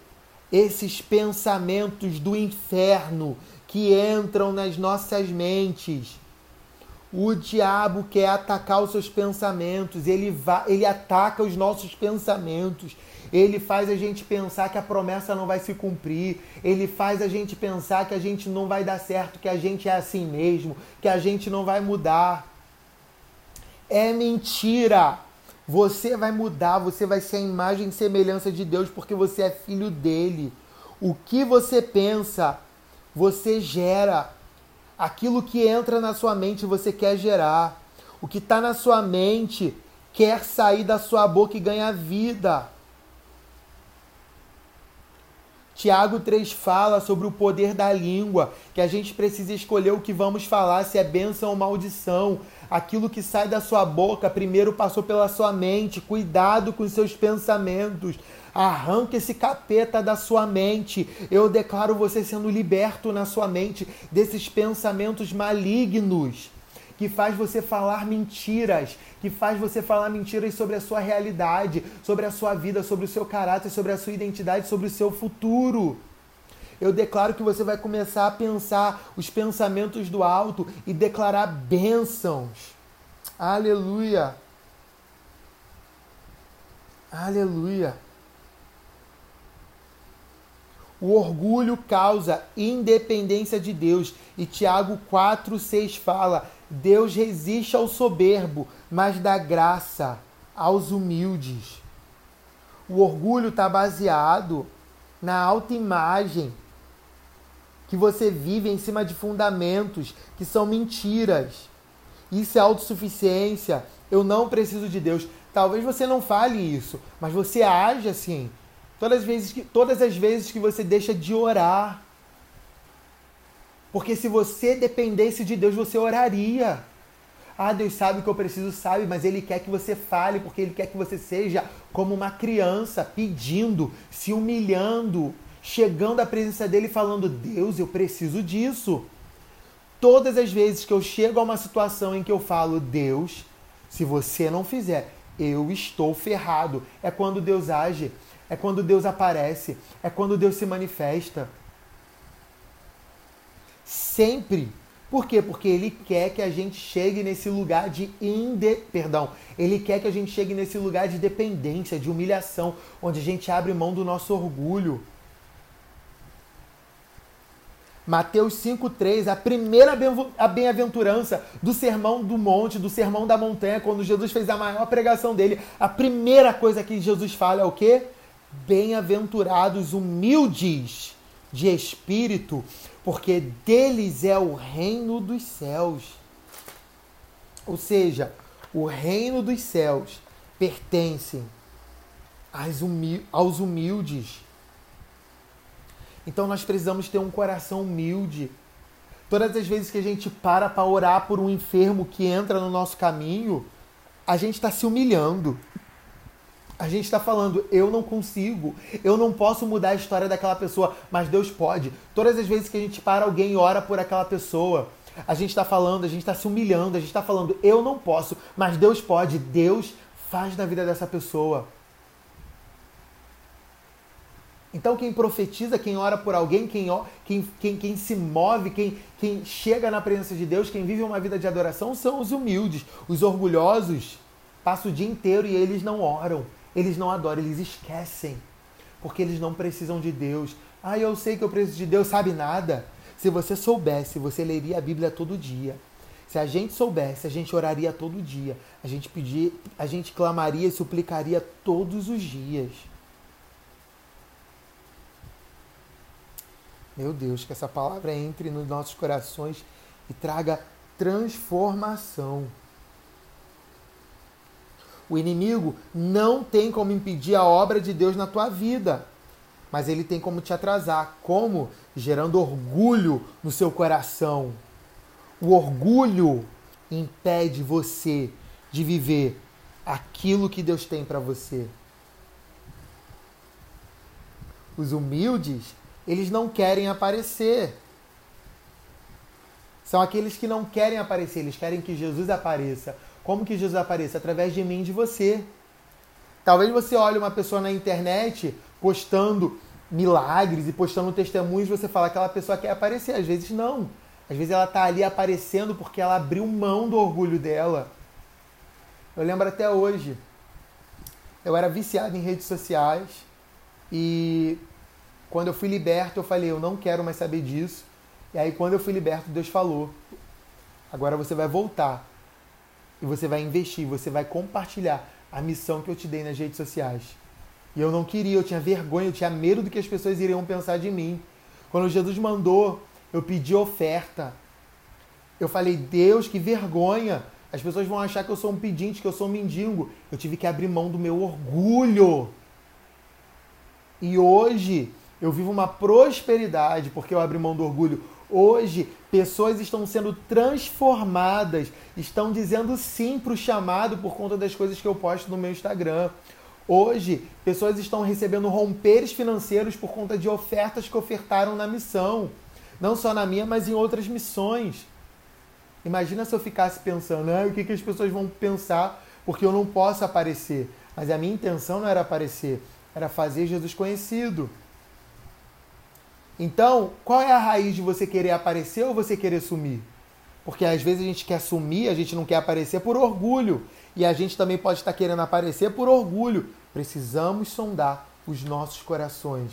esses pensamentos do inferno que entram nas nossas mentes. O diabo quer atacar os seus pensamentos, ele, vai, ele ataca os nossos pensamentos, ele faz a gente pensar que a promessa não vai se cumprir, ele faz a gente pensar que a gente não vai dar certo, que a gente é assim mesmo, que a gente não vai mudar. É mentira! Você vai mudar, você vai ser a imagem e semelhança de Deus porque você é filho dele. O que você pensa você gera. Aquilo que entra na sua mente você quer gerar. O que está na sua mente quer sair da sua boca e ganhar vida. Tiago 3 fala sobre o poder da língua, que a gente precisa escolher o que vamos falar, se é bênção ou maldição. Aquilo que sai da sua boca primeiro passou pela sua mente. Cuidado com os seus pensamentos. Arranque esse capeta da sua mente. Eu declaro você sendo liberto na sua mente desses pensamentos malignos que faz você falar mentiras, que faz você falar mentiras sobre a sua realidade, sobre a sua vida, sobre o seu caráter, sobre a sua identidade, sobre o seu futuro. Eu declaro que você vai começar a pensar os pensamentos do alto e declarar bênçãos. Aleluia. Aleluia. O orgulho causa independência de Deus. E Tiago 4,6 fala: Deus resiste ao soberbo, mas dá graça aos humildes. O orgulho está baseado na autoimagem que você vive em cima de fundamentos que são mentiras. Isso é autossuficiência. Eu não preciso de Deus. Talvez você não fale isso, mas você age assim. Todas as vezes que, todas as vezes que você deixa de orar. Porque se você dependesse de Deus, você oraria. Ah, Deus sabe o que eu preciso, sabe, mas Ele quer que você fale, porque Ele quer que você seja como uma criança, pedindo, se humilhando, chegando à presença dele e falando: Deus, eu preciso disso. Todas as vezes que eu chego a uma situação em que eu falo: Deus, se você não fizer, eu estou ferrado. É quando Deus age é quando Deus aparece, é quando Deus se manifesta. Sempre. Por quê? Porque ele quer que a gente chegue nesse lugar de inde... perdão, ele quer que a gente chegue nesse lugar de dependência, de humilhação, onde a gente abre mão do nosso orgulho. Mateus 5,3, a primeira bem-aventurança do sermão do monte, do sermão da montanha, quando Jesus fez a maior pregação dele, a primeira coisa que Jesus fala é o quê? Bem-aventurados humildes, de espírito, porque deles é o reino dos céus. Ou seja, o reino dos céus pertence aos humildes. Então nós precisamos ter um coração humilde. Todas as vezes que a gente para para orar por um enfermo que entra no nosso caminho, a gente está se humilhando. A gente está falando, eu não consigo, eu não posso mudar a história daquela pessoa, mas Deus pode. Todas as vezes que a gente para alguém e ora por aquela pessoa, a gente está falando, a gente está se humilhando, a gente está falando, eu não posso, mas Deus pode. Deus faz na vida dessa pessoa. Então, quem profetiza, quem ora por alguém, quem, quem, quem, quem se move, quem, quem chega na presença de Deus, quem vive uma vida de adoração, são os humildes. Os orgulhosos passam o dia inteiro e eles não oram. Eles não adoram, eles esquecem. Porque eles não precisam de Deus. Ah, eu sei que eu preciso de Deus, sabe nada? Se você soubesse, você leria a Bíblia todo dia. Se a gente soubesse, a gente oraria todo dia. A gente pedir, a gente clamaria e suplicaria todos os dias. Meu Deus, que essa palavra entre nos nossos corações e traga transformação. O inimigo não tem como impedir a obra de Deus na tua vida, mas ele tem como te atrasar. Como? Gerando orgulho no seu coração. O orgulho impede você de viver aquilo que Deus tem para você. Os humildes, eles não querem aparecer. São aqueles que não querem aparecer, eles querem que Jesus apareça. Como que Jesus apareça? Através de mim e de você. Talvez você olhe uma pessoa na internet postando milagres e postando testemunhos, você fala que aquela pessoa quer aparecer. Às vezes não. Às vezes ela está ali aparecendo porque ela abriu mão do orgulho dela. Eu lembro até hoje. Eu era viciado em redes sociais e quando eu fui liberto, eu falei, eu não quero mais saber disso. E aí quando eu fui liberto, Deus falou: "Agora você vai voltar e você vai investir, você vai compartilhar a missão que eu te dei nas redes sociais. E eu não queria, eu tinha vergonha, eu tinha medo do que as pessoas iriam pensar de mim. Quando Jesus mandou, eu pedi oferta. Eu falei, Deus, que vergonha! As pessoas vão achar que eu sou um pedinte, que eu sou um mendigo. Eu tive que abrir mão do meu orgulho. E hoje eu vivo uma prosperidade porque eu abri mão do orgulho. Hoje, pessoas estão sendo transformadas, estão dizendo sim para o chamado por conta das coisas que eu posto no meu Instagram. Hoje, pessoas estão recebendo romperes financeiros por conta de ofertas que ofertaram na missão. Não só na minha, mas em outras missões. Imagina se eu ficasse pensando, ah, o que, que as pessoas vão pensar porque eu não posso aparecer. Mas a minha intenção não era aparecer, era fazer Jesus conhecido. Então, qual é a raiz de você querer aparecer ou você querer sumir? Porque às vezes a gente quer sumir, a gente não quer aparecer por orgulho. E a gente também pode estar querendo aparecer por orgulho. Precisamos sondar os nossos corações.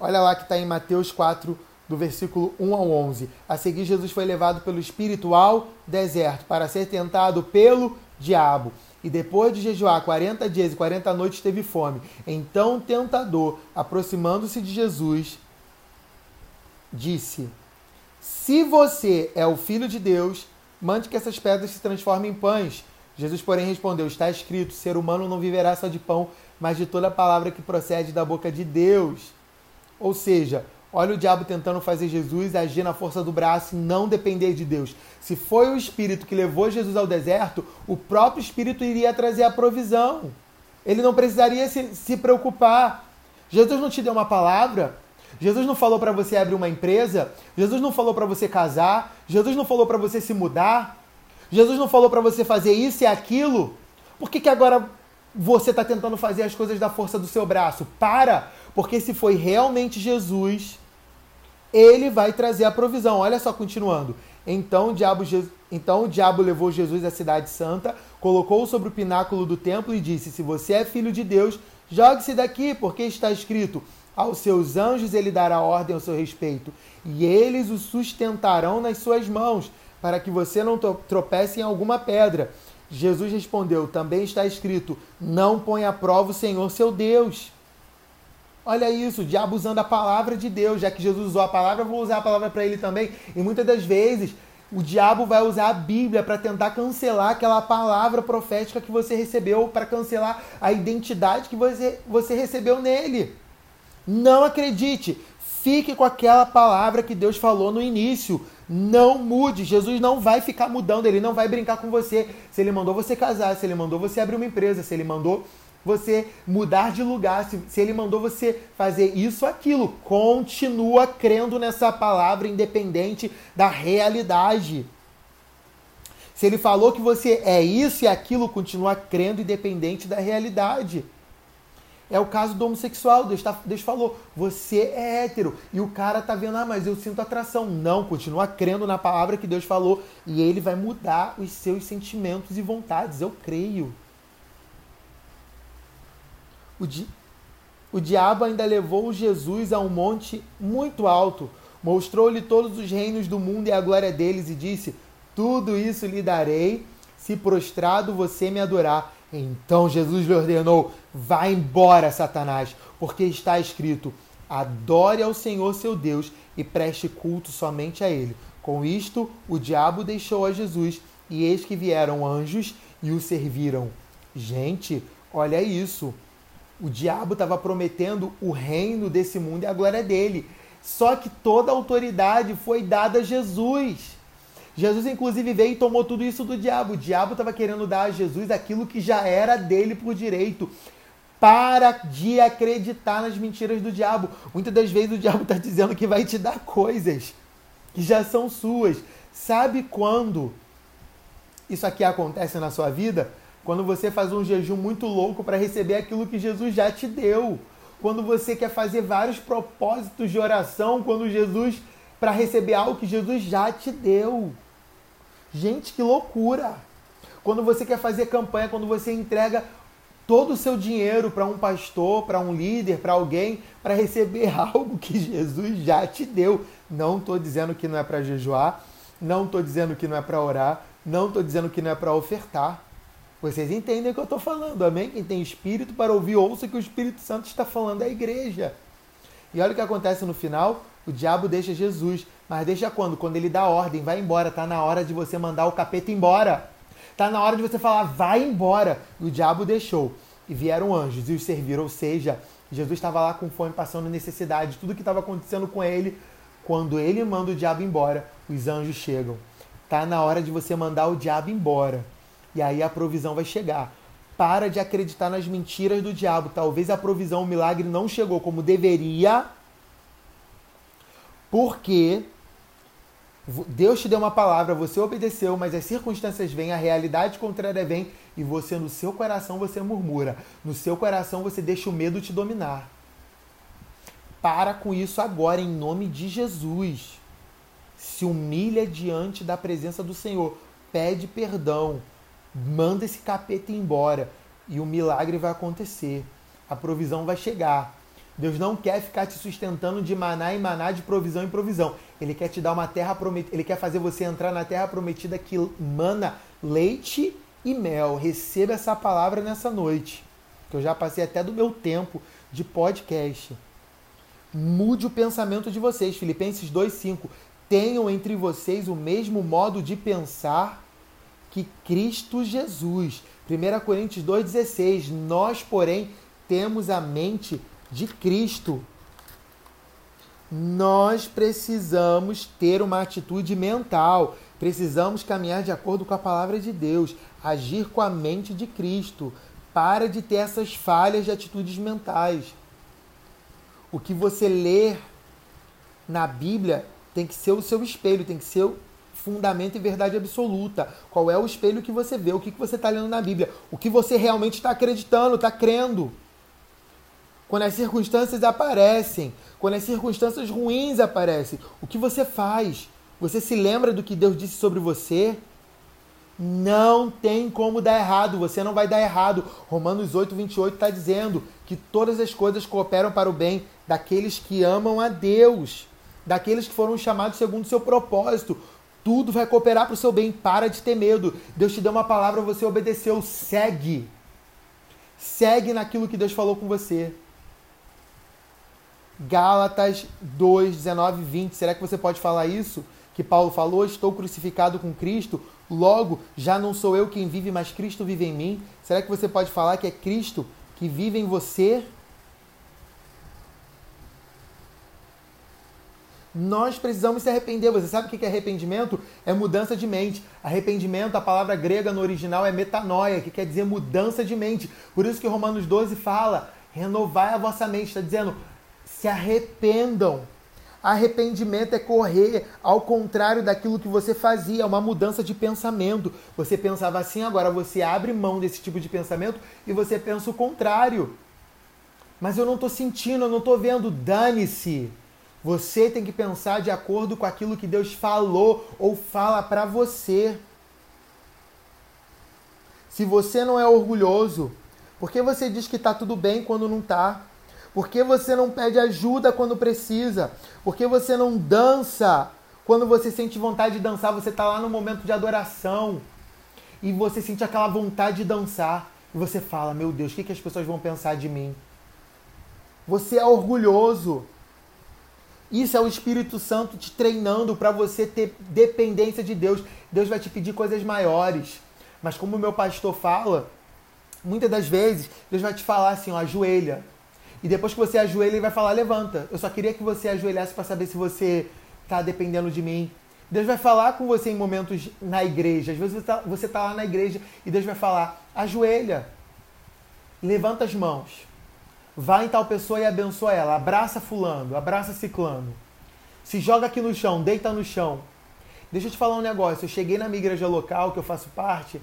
Olha lá que está em Mateus 4, do versículo 1 ao 11. A seguir, Jesus foi levado pelo Espírito ao deserto para ser tentado pelo diabo. E depois de jejuar 40 dias e 40 noites teve fome. Então o tentador, aproximando-se de Jesus, disse: Se você é o filho de Deus, mande que essas pedras se transformem em pães. Jesus, porém, respondeu: Está escrito: ser humano não viverá só de pão, mas de toda palavra que procede da boca de Deus. Ou seja, Olha o diabo tentando fazer Jesus agir na força do braço e não depender de Deus. Se foi o Espírito que levou Jesus ao deserto, o próprio Espírito iria trazer a provisão. Ele não precisaria se, se preocupar. Jesus não te deu uma palavra? Jesus não falou para você abrir uma empresa? Jesus não falou para você casar? Jesus não falou para você se mudar? Jesus não falou para você fazer isso e aquilo? Por que, que agora você está tentando fazer as coisas da força do seu braço? Para! Porque se foi realmente Jesus, ele vai trazer a provisão. Olha só, continuando. Então o diabo, então o diabo levou Jesus à cidade santa, colocou-o sobre o pináculo do templo e disse: Se você é filho de Deus, jogue-se daqui, porque está escrito: Aos seus anjos ele dará ordem ao seu respeito, e eles o sustentarão nas suas mãos, para que você não tropece em alguma pedra. Jesus respondeu: Também está escrito: Não ponha à prova o Senhor seu Deus. Olha isso, o diabo usando a palavra de Deus, já que Jesus usou a palavra, eu vou usar a palavra para ele também. E muitas das vezes o diabo vai usar a Bíblia para tentar cancelar aquela palavra profética que você recebeu, para cancelar a identidade que você, você recebeu nele. Não acredite, fique com aquela palavra que Deus falou no início. Não mude. Jesus não vai ficar mudando, ele não vai brincar com você. Se ele mandou você casar, se ele mandou você abrir uma empresa, se ele mandou você mudar de lugar, se, se ele mandou você fazer isso, aquilo, continua crendo nessa palavra independente da realidade. Se ele falou que você é isso e aquilo, continua crendo independente da realidade. É o caso do homossexual. Deus, tá, Deus falou, você é hétero. E o cara tá vendo, ah, mas eu sinto atração. Não, continua crendo na palavra que Deus falou. E ele vai mudar os seus sentimentos e vontades. Eu creio. O, di... o diabo ainda levou Jesus a um monte muito alto, mostrou-lhe todos os reinos do mundo e a glória deles, e disse: Tudo isso lhe darei, se prostrado você me adorar. Então Jesus lhe ordenou: Vá embora, Satanás, porque está escrito: Adore ao Senhor seu Deus e preste culto somente a Ele. Com isto, o diabo deixou a Jesus, e eis que vieram anjos e o serviram. Gente, olha isso. O diabo estava prometendo o reino desse mundo e a glória dele. Só que toda a autoridade foi dada a Jesus. Jesus, inclusive, veio e tomou tudo isso do diabo. O diabo estava querendo dar a Jesus aquilo que já era dele por direito. Para de acreditar nas mentiras do diabo. Muitas das vezes o diabo está dizendo que vai te dar coisas que já são suas. Sabe quando isso aqui acontece na sua vida? Quando você faz um jejum muito louco para receber aquilo que Jesus já te deu. Quando você quer fazer vários propósitos de oração, quando Jesus para receber algo que Jesus já te deu. Gente, que loucura! Quando você quer fazer campanha, quando você entrega todo o seu dinheiro para um pastor, para um líder, para alguém, para receber algo que Jesus já te deu. Não estou dizendo que não é para jejuar, não estou dizendo que não é para orar, não estou dizendo que não é para ofertar. Vocês entendem o que eu estou falando, amém? Quem tem espírito para ouvir, ouça o que o Espírito Santo está falando à igreja. E olha o que acontece no final: o diabo deixa Jesus. Mas deixa quando? Quando ele dá ordem, vai embora. Tá na hora de você mandar o capeta embora. Tá na hora de você falar, vai embora. E o diabo deixou. E vieram anjos e os serviram. Ou seja, Jesus estava lá com fome, passando necessidade. Tudo que estava acontecendo com ele. Quando ele manda o diabo embora, os anjos chegam. Tá na hora de você mandar o diabo embora. E aí a provisão vai chegar. Para de acreditar nas mentiras do diabo. Talvez a provisão, o milagre não chegou como deveria, porque Deus te deu uma palavra, você obedeceu, mas as circunstâncias vêm, a realidade contrária vem e você no seu coração você murmura. No seu coração você deixa o medo te dominar. Para com isso agora em nome de Jesus. Se humilha diante da presença do Senhor, pede perdão, manda esse capeta embora e o milagre vai acontecer. A provisão vai chegar. Deus não quer ficar te sustentando de maná em maná, de provisão em provisão. Ele quer te dar uma terra prometida, ele quer fazer você entrar na terra prometida que mana leite e mel. Receba essa palavra nessa noite, que eu já passei até do meu tempo de podcast. Mude o pensamento de vocês. Filipenses 2:5. Tenham entre vocês o mesmo modo de pensar que Cristo Jesus. 1 Coríntios 2,16. Nós, porém, temos a mente de Cristo. Nós precisamos ter uma atitude mental, precisamos caminhar de acordo com a palavra de Deus, agir com a mente de Cristo. Para de ter essas falhas de atitudes mentais. O que você ler na Bíblia tem que ser o seu espelho, tem que ser fundamento e verdade absoluta. Qual é o espelho que você vê? O que você está lendo na Bíblia? O que você realmente está acreditando, está crendo? Quando as circunstâncias aparecem, quando as circunstâncias ruins aparecem, o que você faz? Você se lembra do que Deus disse sobre você? Não tem como dar errado, você não vai dar errado. Romanos 8, 28 está dizendo que todas as coisas cooperam para o bem daqueles que amam a Deus, daqueles que foram chamados segundo o seu propósito. Tudo vai cooperar para o seu bem. Para de ter medo. Deus te deu uma palavra, você obedeceu. Segue. Segue naquilo que Deus falou com você. Gálatas 2, 19 e 20. Será que você pode falar isso? Que Paulo falou: Estou crucificado com Cristo, logo já não sou eu quem vive, mas Cristo vive em mim. Será que você pode falar que é Cristo que vive em você? Nós precisamos se arrepender. Você sabe o que é arrependimento? É mudança de mente. Arrependimento, a palavra grega no original é metanoia, que quer dizer mudança de mente. Por isso que Romanos 12 fala: renovai a vossa mente. Está dizendo, se arrependam. Arrependimento é correr ao contrário daquilo que você fazia, é uma mudança de pensamento. Você pensava assim, agora você abre mão desse tipo de pensamento e você pensa o contrário. Mas eu não estou sentindo, eu não estou vendo, dane-se. Você tem que pensar de acordo com aquilo que Deus falou ou fala para você. Se você não é orgulhoso, por que você diz que está tudo bem quando não está? Por que você não pede ajuda quando precisa? Por que você não dança quando você sente vontade de dançar? Você está lá no momento de adoração e você sente aquela vontade de dançar e você fala: Meu Deus, o que, que as pessoas vão pensar de mim? Você é orgulhoso. Isso é o Espírito Santo te treinando para você ter dependência de Deus. Deus vai te pedir coisas maiores. Mas como o meu pastor fala, muitas das vezes Deus vai te falar assim, ó, ajoelha. E depois que você ajoelha, ele vai falar, levanta. Eu só queria que você ajoelhasse para saber se você está dependendo de mim. Deus vai falar com você em momentos na igreja. Às vezes você está tá lá na igreja e Deus vai falar, ajoelha. Levanta as mãos. Vai em tal pessoa e abençoa ela. Abraça fulano, abraça ciclano. Se joga aqui no chão, deita no chão. Deixa eu te falar um negócio. Eu cheguei na minha igreja local, que eu faço parte,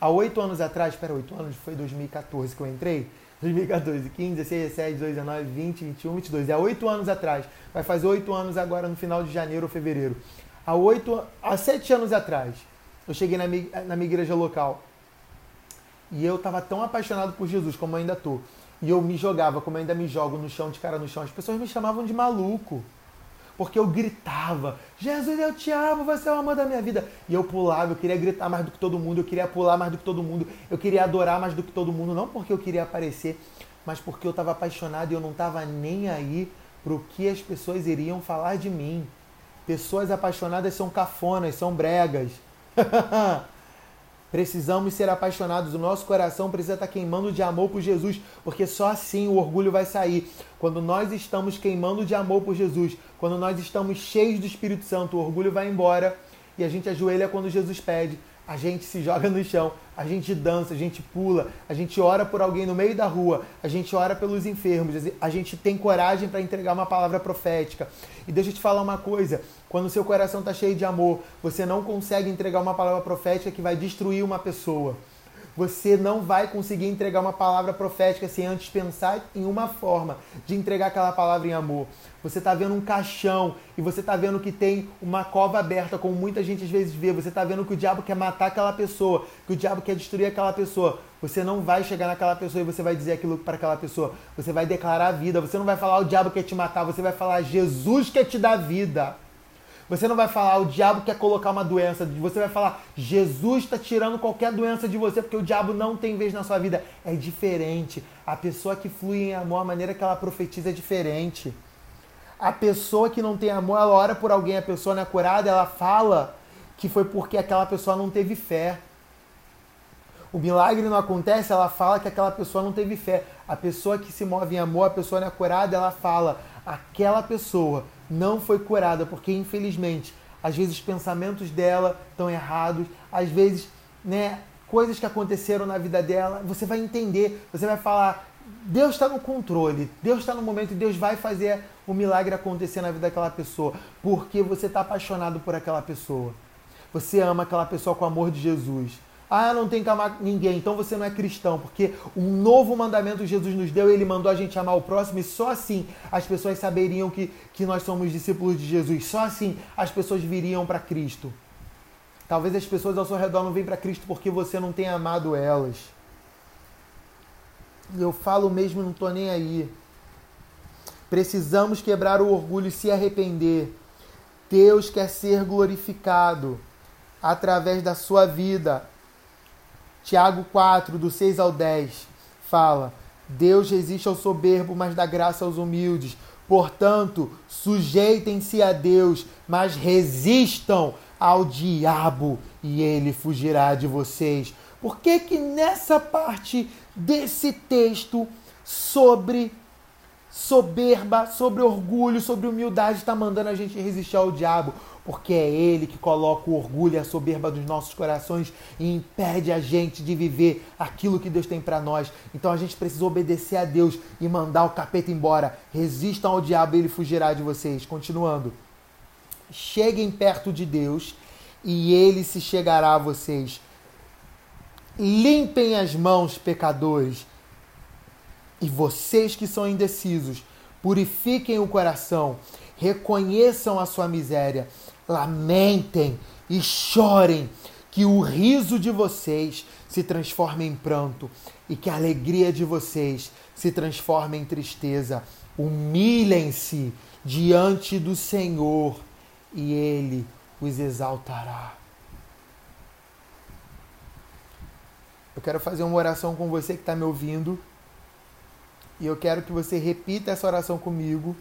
há oito anos atrás, espera, oito anos, foi 2014 que eu entrei. 2014, 15, 16, 17, 18, 19, 20, 21, 22. É há oito anos atrás. Vai fazer oito anos agora no final de janeiro ou fevereiro. Há oito, há sete anos atrás, eu cheguei na minha, na minha igreja local. E eu estava tão apaixonado por Jesus como ainda estou e eu me jogava, como ainda me jogo no chão, de cara no chão, as pessoas me chamavam de maluco. Porque eu gritava, Jesus, eu te amo, você é o amor da minha vida. E eu pulava, eu queria gritar mais do que todo mundo, eu queria pular mais do que todo mundo, eu queria adorar mais do que todo mundo, não porque eu queria aparecer, mas porque eu estava apaixonado e eu não estava nem aí para o que as pessoas iriam falar de mim. Pessoas apaixonadas são cafonas, são bregas. Precisamos ser apaixonados, o nosso coração precisa estar queimando de amor por Jesus, porque só assim o orgulho vai sair. Quando nós estamos queimando de amor por Jesus, quando nós estamos cheios do Espírito Santo, o orgulho vai embora e a gente ajoelha quando Jesus pede a gente se joga no chão, a gente dança, a gente pula, a gente ora por alguém no meio da rua, a gente ora pelos enfermos, a gente tem coragem para entregar uma palavra profética. E deixa eu te falar uma coisa: quando o seu coração está cheio de amor, você não consegue entregar uma palavra profética que vai destruir uma pessoa. Você não vai conseguir entregar uma palavra profética sem antes pensar em uma forma de entregar aquela palavra em amor. Você está vendo um caixão e você está vendo que tem uma cova aberta, como muita gente às vezes vê. Você está vendo que o diabo quer matar aquela pessoa, que o diabo quer destruir aquela pessoa. Você não vai chegar naquela pessoa e você vai dizer aquilo para aquela pessoa. Você vai declarar a vida. Você não vai falar o diabo quer te matar. Você vai falar Jesus quer te dar vida. Você não vai falar o diabo quer colocar uma doença, você vai falar Jesus está tirando qualquer doença de você, porque o diabo não tem vez na sua vida. É diferente. A pessoa que flui em amor, a maneira que ela profetiza é diferente. A pessoa que não tem amor, ela ora por alguém, a pessoa não é curada, ela fala que foi porque aquela pessoa não teve fé. O milagre não acontece, ela fala que aquela pessoa não teve fé. A pessoa que se move em amor, a pessoa não é curada, ela fala, aquela pessoa não foi curada, porque infelizmente, às vezes os pensamentos dela estão errados, às vezes, né, coisas que aconteceram na vida dela, você vai entender, você vai falar, Deus está no controle, Deus está no momento e Deus vai fazer o milagre acontecer na vida daquela pessoa, porque você está apaixonado por aquela pessoa. Você ama aquela pessoa com o amor de Jesus. Ah, não tem que amar ninguém, então você não é cristão, porque um novo mandamento Jesus nos deu, ele mandou a gente amar o próximo, e só assim as pessoas saberiam que, que nós somos discípulos de Jesus, só assim as pessoas viriam para Cristo. Talvez as pessoas ao seu redor não venham para Cristo porque você não tem amado elas. Eu falo mesmo, não estou nem aí. Precisamos quebrar o orgulho e se arrepender. Deus quer ser glorificado através da sua vida, Tiago 4, do 6 ao 10, fala: Deus resiste ao soberbo, mas dá graça aos humildes. Portanto, sujeitem-se a Deus, mas resistam ao diabo e ele fugirá de vocês. Por que que nessa parte desse texto sobre soberba, sobre orgulho, sobre humildade está mandando a gente resistir ao diabo? Porque é Ele que coloca o orgulho e a soberba dos nossos corações e impede a gente de viver aquilo que Deus tem para nós. Então a gente precisa obedecer a Deus e mandar o capeta embora. Resistam ao diabo e ele fugirá de vocês. Continuando. Cheguem perto de Deus e ele se chegará a vocês. Limpem as mãos, pecadores. E vocês que são indecisos, purifiquem o coração, reconheçam a sua miséria lamentem e chorem, que o riso de vocês se transforme em pranto e que a alegria de vocês se transforme em tristeza. Humilhem-se diante do Senhor e Ele os exaltará. Eu quero fazer uma oração com você que está me ouvindo e eu quero que você repita essa oração comigo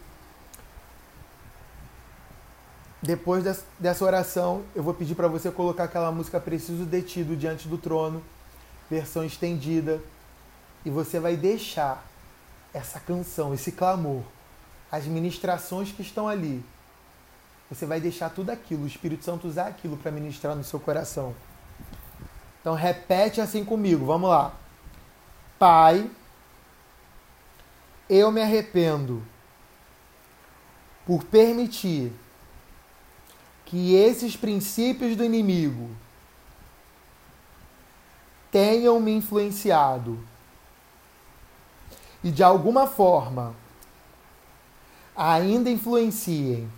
depois dessa oração, eu vou pedir para você colocar aquela música Preciso Detido diante do trono, versão estendida, e você vai deixar essa canção, esse clamor, as ministrações que estão ali. Você vai deixar tudo aquilo, o Espírito Santo usar aquilo para ministrar no seu coração. Então repete assim comigo, vamos lá. Pai, eu me arrependo por permitir que esses princípios do inimigo tenham me influenciado e de alguma forma ainda influenciem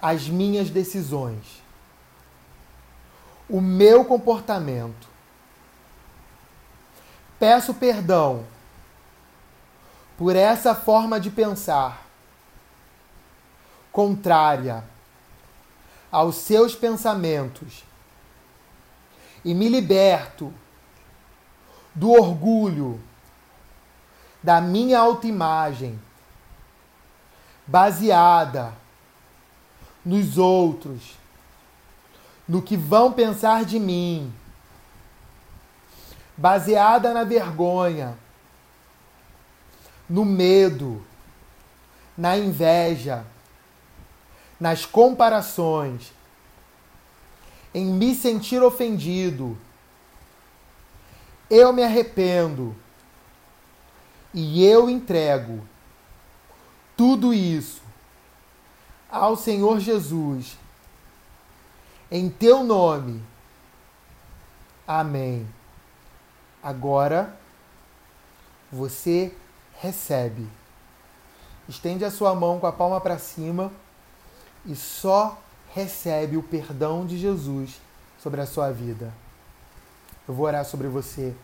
as minhas decisões, o meu comportamento. Peço perdão por essa forma de pensar contrária aos seus pensamentos e me liberto do orgulho, da minha autoimagem, baseada nos outros, no que vão pensar de mim, baseada na vergonha, no medo, na inveja nas comparações, em me sentir ofendido. Eu me arrependo e eu entrego tudo isso ao Senhor Jesus, em teu nome. Amém. Agora você recebe. Estende a sua mão com a palma para cima e só recebe o perdão de Jesus sobre a sua vida. Eu vou orar sobre você.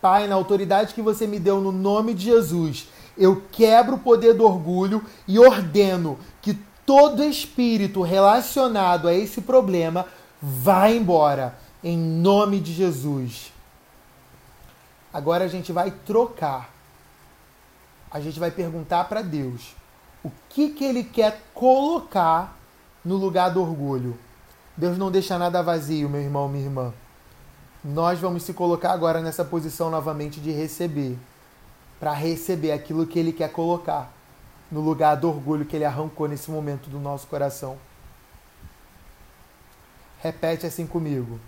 Pai, na autoridade que você me deu no nome de Jesus, eu quebro o poder do orgulho e ordeno que todo espírito relacionado a esse problema vá embora, em nome de Jesus. Agora a gente vai trocar. A gente vai perguntar para Deus o que, que Ele quer colocar no lugar do orgulho. Deus não deixa nada vazio, meu irmão, minha irmã. Nós vamos se colocar agora nessa posição novamente de receber, para receber aquilo que Ele quer colocar no lugar do orgulho que Ele arrancou nesse momento do nosso coração. Repete assim comigo.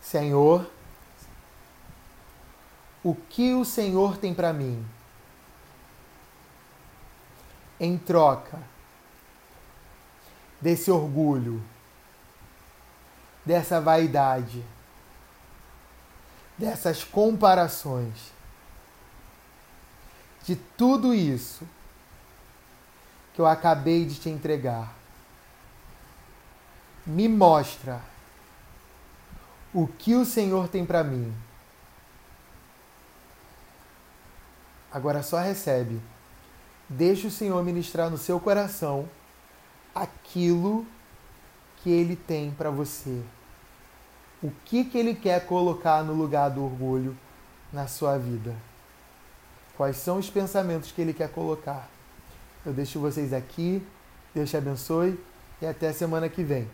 Senhor, o que o Senhor tem para mim? Em troca, desse orgulho, dessa vaidade, dessas comparações, de tudo isso que eu acabei de te entregar. Me mostra o que o Senhor tem para mim. Agora só recebe. Deixa o Senhor ministrar no seu coração aquilo que ele tem para você. O que, que ele quer colocar no lugar do orgulho na sua vida? Quais são os pensamentos que ele quer colocar? Eu deixo vocês aqui. Deus te abençoe e até semana que vem.